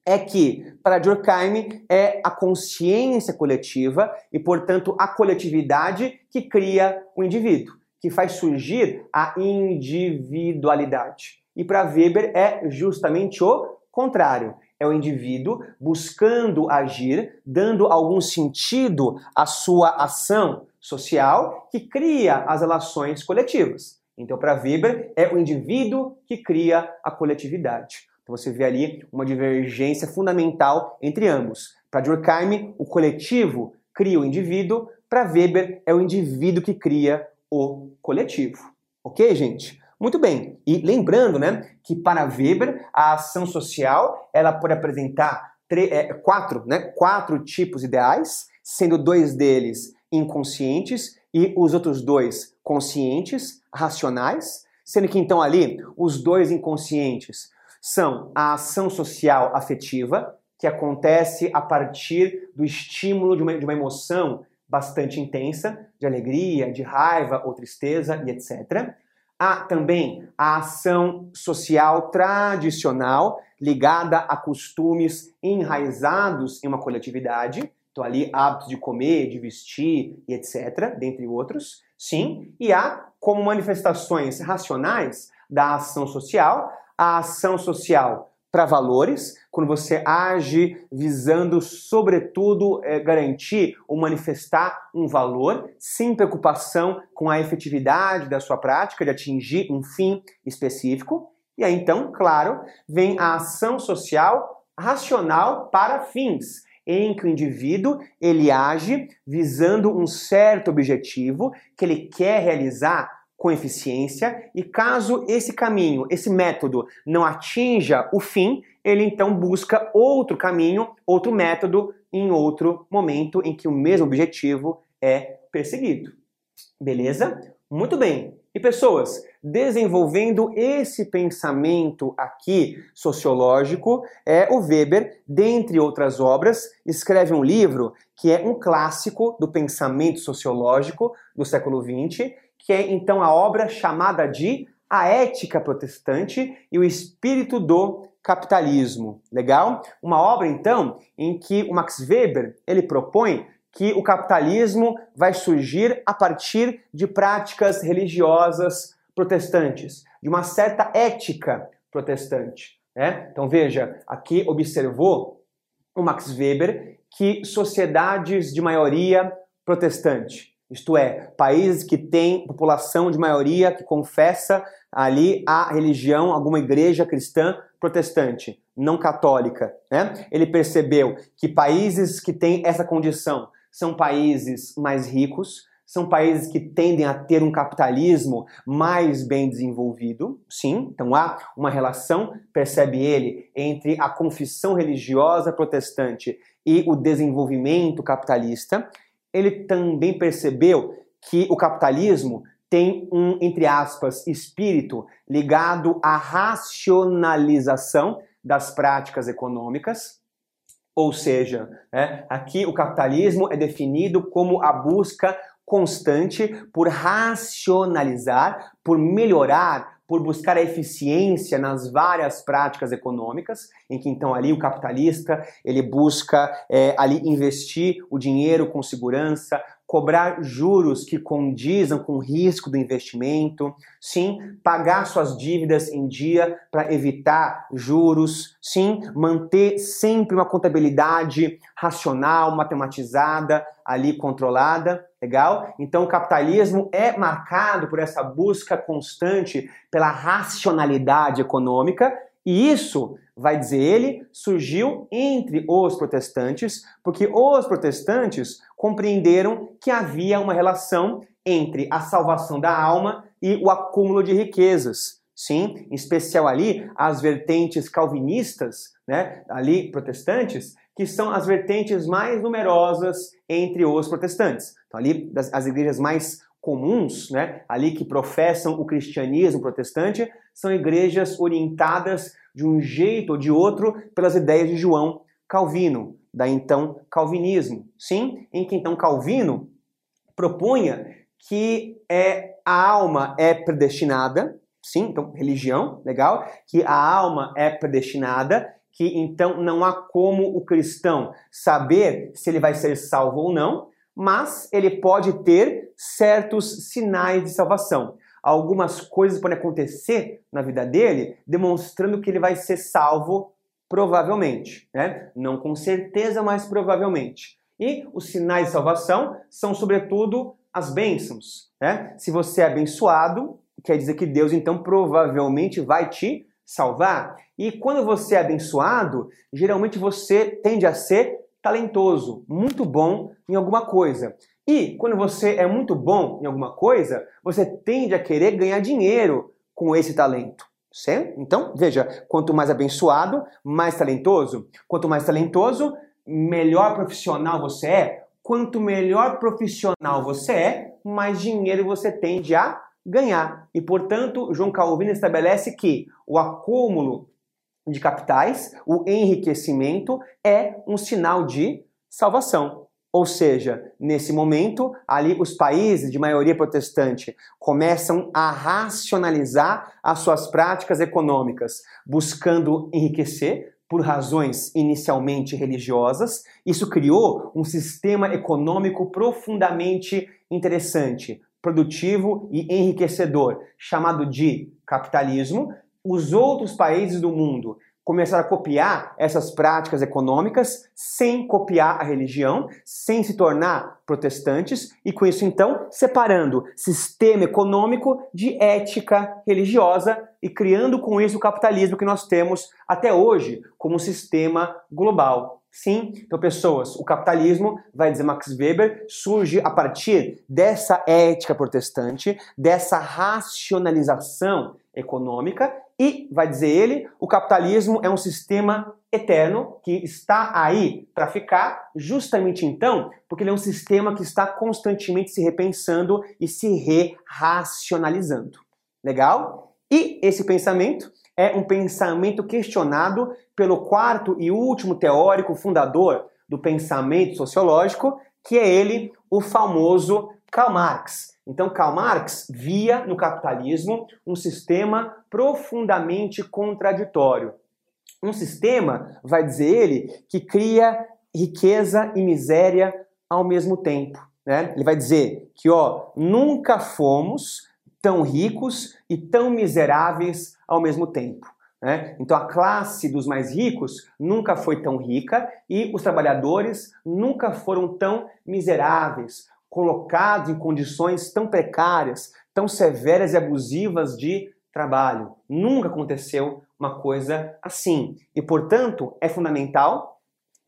é que, para Durkheim, é a consciência coletiva e, portanto, a coletividade que cria o indivíduo, que faz surgir a individualidade. E para Weber é justamente o contrário. É o indivíduo buscando agir, dando algum sentido à sua ação social que cria as relações coletivas. Então, para Weber, é o indivíduo que cria a coletividade. Então você vê ali uma divergência fundamental entre ambos. Para Durkheim, o coletivo cria o indivíduo, para Weber é o indivíduo que cria o coletivo. Ok, gente? Muito bem. E lembrando, né, que para Weber a ação social ela pode apresentar é, quatro, né, quatro tipos ideais, sendo dois deles inconscientes e os outros dois conscientes, racionais, sendo que então ali os dois inconscientes são a ação social afetiva, que acontece a partir do estímulo de uma, de uma emoção bastante intensa, de alegria, de raiva ou tristeza e etc. Há também a ação social tradicional, ligada a costumes enraizados em uma coletividade, então ali hábitos de comer, de vestir e etc., dentre outros, sim. E há como manifestações racionais da ação social a ação social para valores, quando você age visando, sobretudo, é, garantir ou manifestar um valor, sem preocupação com a efetividade da sua prática, de atingir um fim específico. E aí, então, claro, vem a ação social racional para fins, em que o indivíduo ele age visando um certo objetivo que ele quer realizar com eficiência e caso esse caminho, esse método não atinja o fim, ele então busca outro caminho, outro método em outro momento em que o mesmo objetivo é perseguido. Beleza? Muito bem. E pessoas, desenvolvendo esse pensamento aqui sociológico, é o Weber, dentre outras obras, escreve um livro que é um clássico do pensamento sociológico do século XX, que é então a obra chamada de A Ética Protestante e o Espírito do Capitalismo. Legal? Uma obra então em que o Max Weber, ele propõe que o capitalismo vai surgir a partir de práticas religiosas protestantes, de uma certa ética protestante. Né? Então veja, aqui observou o Max Weber que sociedades de maioria protestante isto é, países que têm população de maioria que confessa ali a religião, alguma igreja cristã protestante, não católica. Né? Ele percebeu que países que têm essa condição são países mais ricos, são países que tendem a ter um capitalismo mais bem desenvolvido, sim, então há uma relação, percebe ele, entre a confissão religiosa protestante e o desenvolvimento capitalista ele também percebeu que o capitalismo tem um, entre aspas, espírito ligado à racionalização das práticas econômicas. Ou seja, né, aqui o capitalismo é definido como a busca constante por racionalizar, por melhorar, por buscar a eficiência nas várias práticas econômicas, em que então ali o capitalista ele busca é, ali investir o dinheiro com segurança, cobrar juros que condizam com o risco do investimento, sim, pagar suas dívidas em dia para evitar juros, sim, manter sempre uma contabilidade racional, matematizada, ali controlada, legal? Então o capitalismo é marcado por essa busca constante pela racionalidade econômica, e isso, vai dizer ele, surgiu entre os protestantes, porque os protestantes compreenderam que havia uma relação entre a salvação da alma e o acúmulo de riquezas. Sim, em especial ali as vertentes calvinistas, né, ali protestantes, que são as vertentes mais numerosas entre os protestantes. Então, ali, das, as igrejas mais comuns, né, ali que professam o cristianismo protestante, são igrejas orientadas de um jeito ou de outro pelas ideias de João Calvino, da então calvinismo. Sim, em que então Calvino propunha que é, a alma é predestinada, sim, então religião, legal, que a alma é predestinada que então não há como o cristão saber se ele vai ser salvo ou não, mas ele pode ter certos sinais de salvação. Algumas coisas podem acontecer na vida dele demonstrando que ele vai ser salvo provavelmente, né? Não com certeza, mas provavelmente. E os sinais de salvação são sobretudo as bênçãos, né? Se você é abençoado, quer dizer que Deus então provavelmente vai te salvar. E quando você é abençoado, geralmente você tende a ser talentoso, muito bom em alguma coisa. E quando você é muito bom em alguma coisa, você tende a querer ganhar dinheiro com esse talento. Certo? Então, veja, quanto mais abençoado, mais talentoso. Quanto mais talentoso, melhor profissional você é. Quanto melhor profissional você é, mais dinheiro você tende a ganhar. E, portanto, João Calvino estabelece que o acúmulo de capitais, o enriquecimento, é um sinal de salvação. Ou seja, nesse momento, ali os países de maioria protestante começam a racionalizar as suas práticas econômicas, buscando enriquecer por razões inicialmente religiosas. Isso criou um sistema econômico profundamente interessante, produtivo e enriquecedor, chamado de capitalismo, os outros países do mundo começaram a copiar essas práticas econômicas sem copiar a religião, sem se tornar protestantes e com isso então separando sistema econômico de ética religiosa e criando com isso o capitalismo que nós temos até hoje como sistema global. Sim, então pessoas, o capitalismo, vai dizer Max Weber, surge a partir dessa ética protestante, dessa racionalização econômica e, vai dizer ele, o capitalismo é um sistema eterno que está aí para ficar, justamente então, porque ele é um sistema que está constantemente se repensando e se re-racionalizando. Legal? E esse pensamento é um pensamento questionado pelo quarto e último teórico fundador do pensamento sociológico, que é ele, o famoso Karl Marx. Então, Karl Marx via no capitalismo um sistema profundamente contraditório. Um sistema, vai dizer ele, que cria riqueza e miséria ao mesmo tempo. Né? Ele vai dizer que ó, nunca fomos tão ricos e tão miseráveis ao mesmo tempo. Né? Então a classe dos mais ricos nunca foi tão rica e os trabalhadores nunca foram tão miseráveis, colocados em condições tão precárias, tão severas e abusivas de trabalho. Nunca aconteceu uma coisa assim. E portanto é fundamental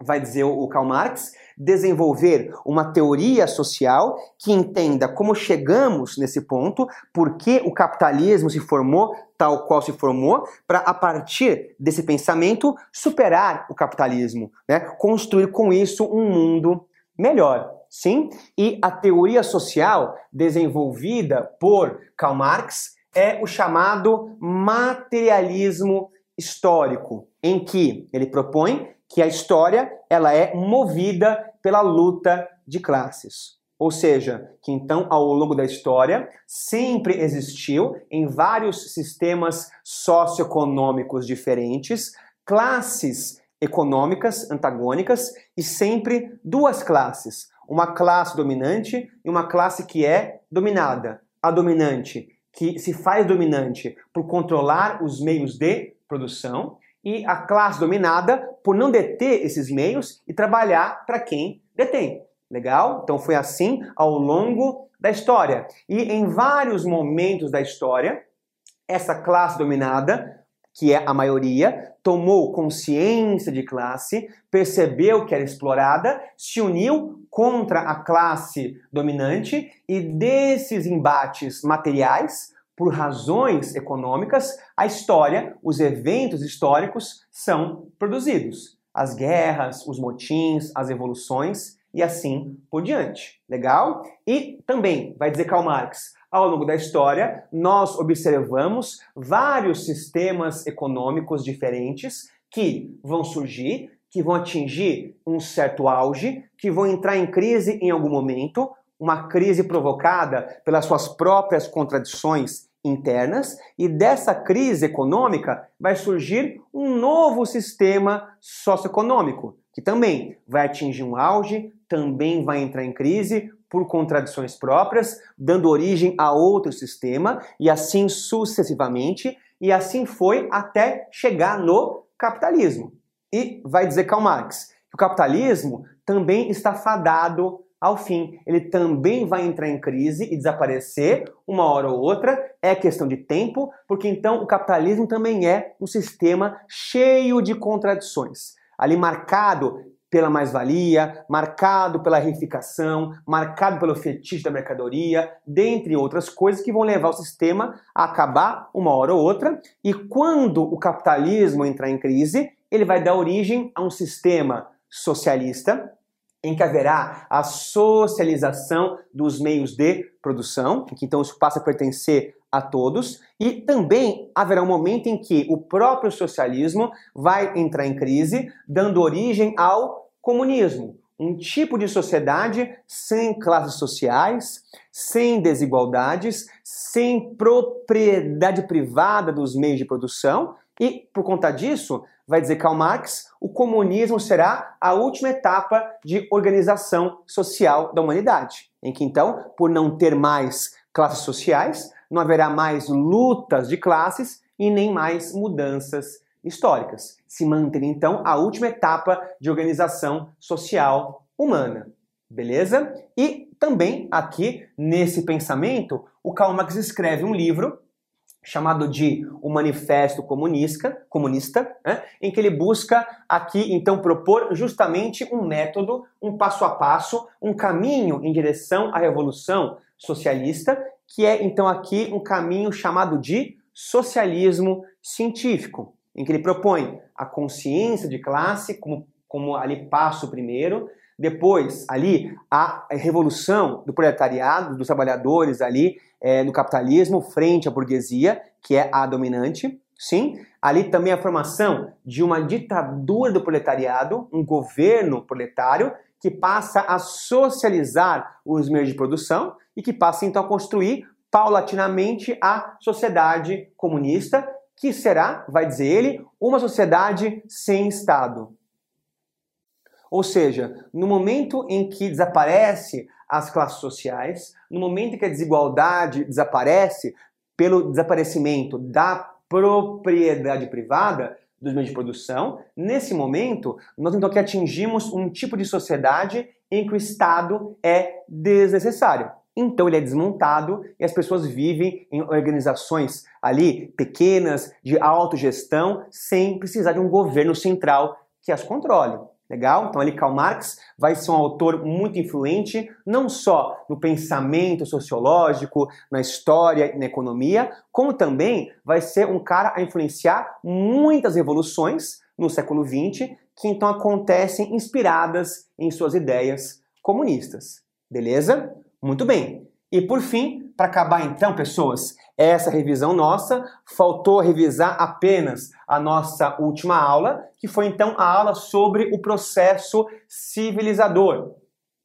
vai dizer o Karl Marx, desenvolver uma teoria social que entenda como chegamos nesse ponto, por que o capitalismo se formou tal qual se formou, para a partir desse pensamento superar o capitalismo, né? construir com isso um mundo melhor. Sim, e a teoria social desenvolvida por Karl Marx é o chamado materialismo histórico, em que ele propõe que a história ela é movida pela luta de classes. Ou seja, que então ao longo da história sempre existiu em vários sistemas socioeconômicos diferentes classes econômicas antagônicas e sempre duas classes, uma classe dominante e uma classe que é dominada. A dominante que se faz dominante por controlar os meios de produção e a classe dominada por não deter esses meios e trabalhar para quem detém. Legal? Então foi assim ao longo da história. E em vários momentos da história, essa classe dominada, que é a maioria, tomou consciência de classe, percebeu que era explorada, se uniu contra a classe dominante e desses embates materiais por razões econômicas, a história, os eventos históricos são produzidos. As guerras, os motins, as evoluções e assim por diante. Legal? E também, vai dizer Karl Marx, ao longo da história, nós observamos vários sistemas econômicos diferentes que vão surgir, que vão atingir um certo auge, que vão entrar em crise em algum momento, uma crise provocada pelas suas próprias contradições internas e dessa crise econômica vai surgir um novo sistema socioeconômico, que também vai atingir um auge, também vai entrar em crise por contradições próprias, dando origem a outro sistema e assim sucessivamente, e assim foi até chegar no capitalismo. E vai dizer Karl Marx que o capitalismo também está fadado ao fim. Ele também vai entrar em crise e desaparecer uma hora ou outra. É questão de tempo, porque então o capitalismo também é um sistema cheio de contradições. Ali marcado pela mais-valia, marcado pela reificação, marcado pelo fetiche da mercadoria, dentre outras coisas que vão levar o sistema a acabar uma hora ou outra. E quando o capitalismo entrar em crise, ele vai dar origem a um sistema socialista, em que haverá a socialização dos meios de produção, que então isso passa a pertencer a todos, e também haverá um momento em que o próprio socialismo vai entrar em crise, dando origem ao comunismo, um tipo de sociedade sem classes sociais, sem desigualdades, sem propriedade privada dos meios de produção, e por conta disso, vai dizer Karl Marx, o comunismo será a última etapa de organização social da humanidade, em que então, por não ter mais classes sociais, não haverá mais lutas de classes, e nem mais mudanças históricas. Se mantém então a última etapa de organização social humana. Beleza? E também aqui nesse pensamento, o Karl Marx escreve um livro chamado de O Manifesto Comunista, comunista né, em que ele busca aqui então propor justamente um método, um passo a passo, um caminho em direção à revolução socialista, que é então aqui um caminho chamado de socialismo científico, em que ele propõe a consciência de classe como, como ali passo primeiro, depois, ali, a revolução do proletariado, dos trabalhadores ali é, no capitalismo frente à burguesia, que é a dominante. Sim, ali também a formação de uma ditadura do proletariado, um governo proletário que passa a socializar os meios de produção e que passa então a construir paulatinamente a sociedade comunista, que será, vai dizer ele, uma sociedade sem Estado. Ou seja, no momento em que desaparece as classes sociais, no momento em que a desigualdade desaparece pelo desaparecimento da propriedade privada dos meios de produção, nesse momento nós então que atingimos um tipo de sociedade em que o Estado é desnecessário. Então ele é desmontado e as pessoas vivem em organizações ali pequenas de autogestão sem precisar de um governo central que as controle. Legal? Então ali Karl Marx vai ser um autor muito influente, não só no pensamento sociológico, na história e na economia, como também vai ser um cara a influenciar muitas revoluções no século XX, que então acontecem inspiradas em suas ideias comunistas. Beleza? Muito bem. E por fim, para acabar então, pessoas, essa revisão nossa, faltou revisar apenas a nossa última aula, que foi então a aula sobre o processo civilizador,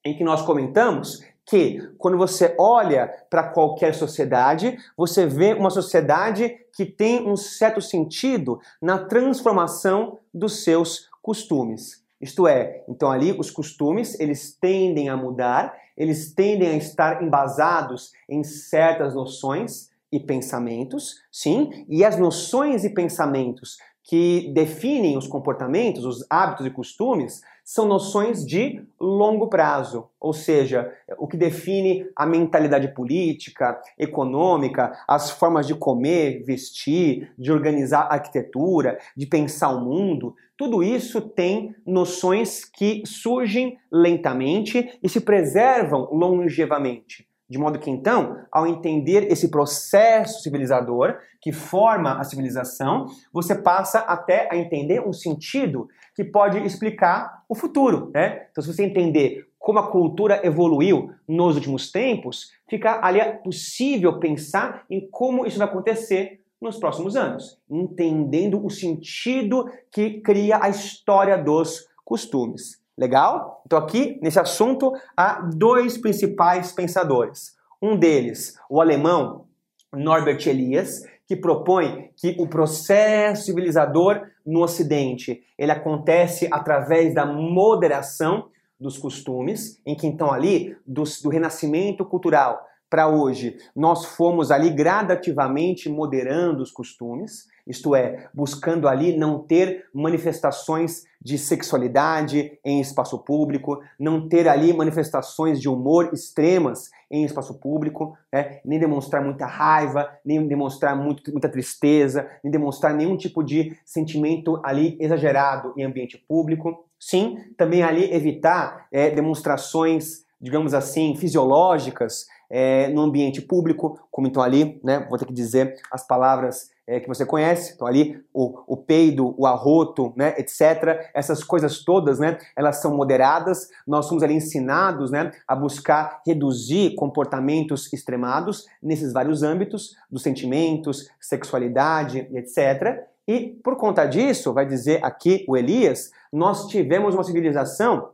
em que nós comentamos que quando você olha para qualquer sociedade, você vê uma sociedade que tem um certo sentido na transformação dos seus costumes. Isto é, então ali os costumes, eles tendem a mudar, eles tendem a estar embasados em certas noções e pensamentos, sim, e as noções e pensamentos que definem os comportamentos, os hábitos e costumes, são noções de longo prazo, ou seja, o que define a mentalidade política, econômica, as formas de comer, vestir, de organizar a arquitetura, de pensar o mundo, tudo isso tem noções que surgem lentamente e se preservam longevamente. De modo que, então, ao entender esse processo civilizador que forma a civilização, você passa até a entender um sentido que pode explicar o futuro. Né? Então, se você entender como a cultura evoluiu nos últimos tempos, fica ali possível pensar em como isso vai acontecer nos próximos anos, entendendo o sentido que cria a história dos costumes. Legal? Então, aqui nesse assunto há dois principais pensadores. Um deles, o alemão Norbert Elias, que propõe que o processo civilizador no Ocidente ele acontece através da moderação dos costumes, em que então ali do, do renascimento cultural para hoje nós fomos ali gradativamente moderando os costumes isto é, buscando ali não ter manifestações de sexualidade em espaço público, não ter ali manifestações de humor extremas em espaço público, né? nem demonstrar muita raiva, nem demonstrar muito, muita tristeza, nem demonstrar nenhum tipo de sentimento ali exagerado em ambiente público. Sim, também ali evitar é, demonstrações, digamos assim, fisiológicas é, no ambiente público, como então ali, né, vou ter que dizer as palavras é, que você conhece, então ali o, o peido, o arroto, né, etc. Essas coisas todas, né, elas são moderadas. Nós somos ali ensinados, né, a buscar reduzir comportamentos extremados nesses vários âmbitos dos sentimentos, sexualidade, etc. E por conta disso, vai dizer aqui o Elias, nós tivemos uma civilização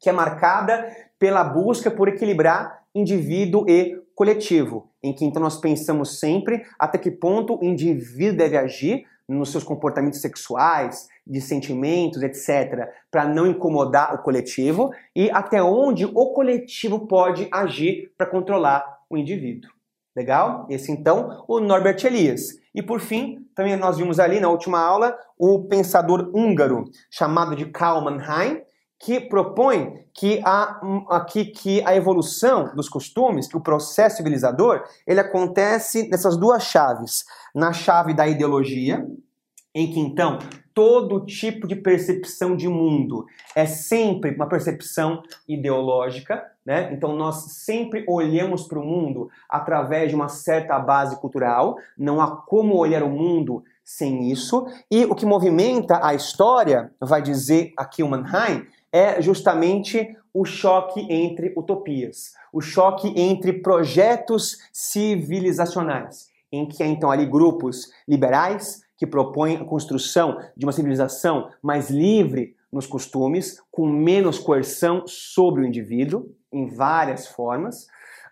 que é marcada pela busca por equilibrar indivíduo e coletivo, em que então nós pensamos sempre até que ponto o indivíduo deve agir nos seus comportamentos sexuais, de sentimentos, etc., para não incomodar o coletivo e até onde o coletivo pode agir para controlar o indivíduo. Legal? Esse então, o Norbert Elias. E por fim, também nós vimos ali na última aula o pensador húngaro chamado de Karl Mannheim, que propõe que a, aqui, que a evolução dos costumes, que o processo civilizador, ele acontece nessas duas chaves. Na chave da ideologia, em que então todo tipo de percepção de mundo é sempre uma percepção ideológica, né? Então nós sempre olhamos para o mundo através de uma certa base cultural, não há como olhar o mundo sem isso. E o que movimenta a história, vai dizer aqui o Mannheim, é justamente o choque entre utopias, o choque entre projetos civilizacionais, em que há então ali grupos liberais que propõem a construção de uma civilização mais livre nos costumes, com menos coerção sobre o indivíduo, em várias formas.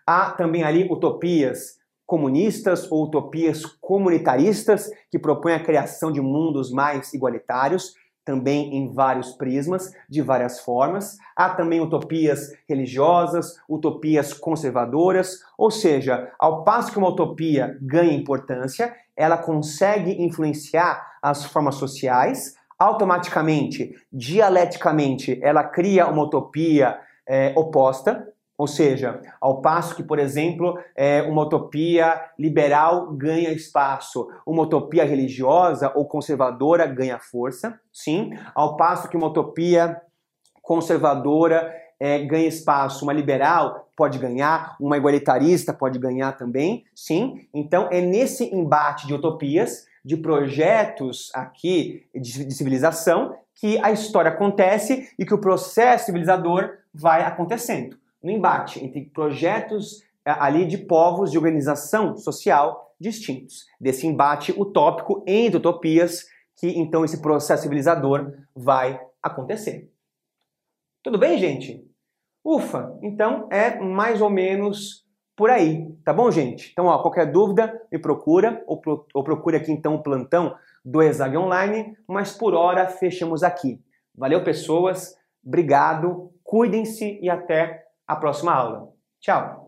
Há também ali utopias comunistas ou utopias comunitaristas que propõem a criação de mundos mais igualitários, também em vários prismas, de várias formas. Há também utopias religiosas, utopias conservadoras, ou seja, ao passo que uma utopia ganha importância, ela consegue influenciar as formas sociais, automaticamente, dialeticamente, ela cria uma utopia é, oposta, ou seja, ao passo que, por exemplo, é, uma utopia liberal ganha espaço, uma utopia religiosa ou conservadora ganha força, sim, ao passo que uma utopia conservadora é, ganha espaço, uma liberal pode ganhar, uma igualitarista pode ganhar também, sim. Então é nesse embate de utopias, de projetos aqui de, de civilização, que a história acontece e que o processo civilizador vai acontecendo no embate entre projetos é, ali de povos de organização social distintos. Desse embate utópico entre utopias que então esse processo civilizador vai acontecer. Tudo bem, gente? Ufa, então é mais ou menos por aí, tá bom, gente? Então, ó, qualquer dúvida, me procura ou, pro, ou procure aqui então o plantão do Exag Online, mas por hora fechamos aqui. Valeu, pessoas, obrigado, cuidem-se e até a próxima aula. Tchau!